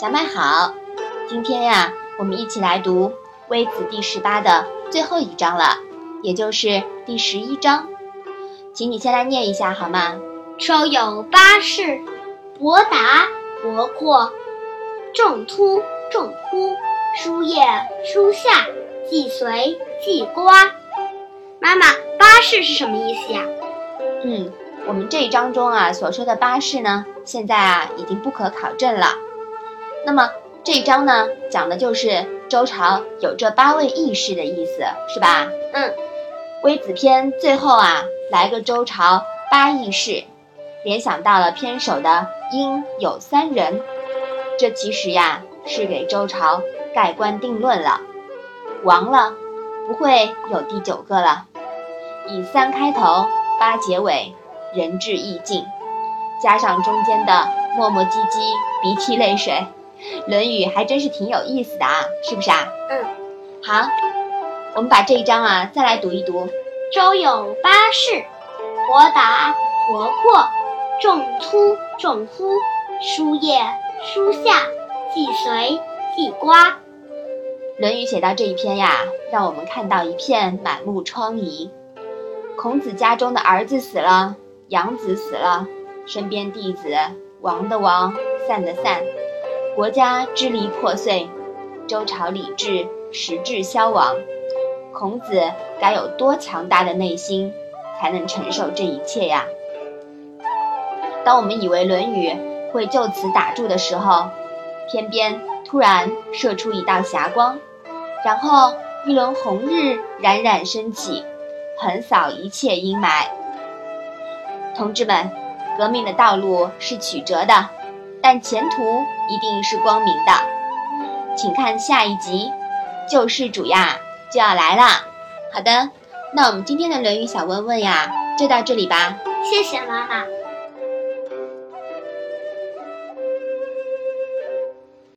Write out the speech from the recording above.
小麦好，今天呀，我们一起来读《微子》第十八的最后一章了，也就是第十一章，请你先来念一下好吗？周有八士，伯达、伯阔，仲突、仲忽，叔夜、叔夏，季随、季瓜。妈妈，八士是什么意思呀？嗯，我们这一章中啊所说的八士呢，现在啊已经不可考证了。那么这一章呢，讲的就是周朝有这八位义士的意思，是吧？嗯，微子篇最后啊来个周朝八义士，联想到了篇首的应有三人，这其实呀是给周朝盖棺定论了，亡了不会有第九个了。以三开头，八结尾，仁至义尽，加上中间的磨磨唧唧、鼻涕泪水。《论语》还真是挺有意思的啊，是不是啊？嗯，好，我们把这一章啊再来读一读。周有八士：伯达、伯阔、仲突、仲忽、叔夜、叔夏、季随、季瓜。《论语》写到这一篇呀，让我们看到一片满目疮痍。孔子家中的儿子死了，养子死了，身边弟子亡的亡，散的散。国家支离破碎，周朝礼制实质消亡，孔子该有多强大的内心，才能承受这一切呀？当我们以为《论语》会就此打住的时候，天边突然射出一道霞光，然后一轮红日冉冉升起，横扫一切阴霾。同志们，革命的道路是曲折的。但前途一定是光明的，请看下一集，救世主呀就要来啦。好的，那我们今天的《论语》小问问呀，就到这里吧。谢谢妈妈。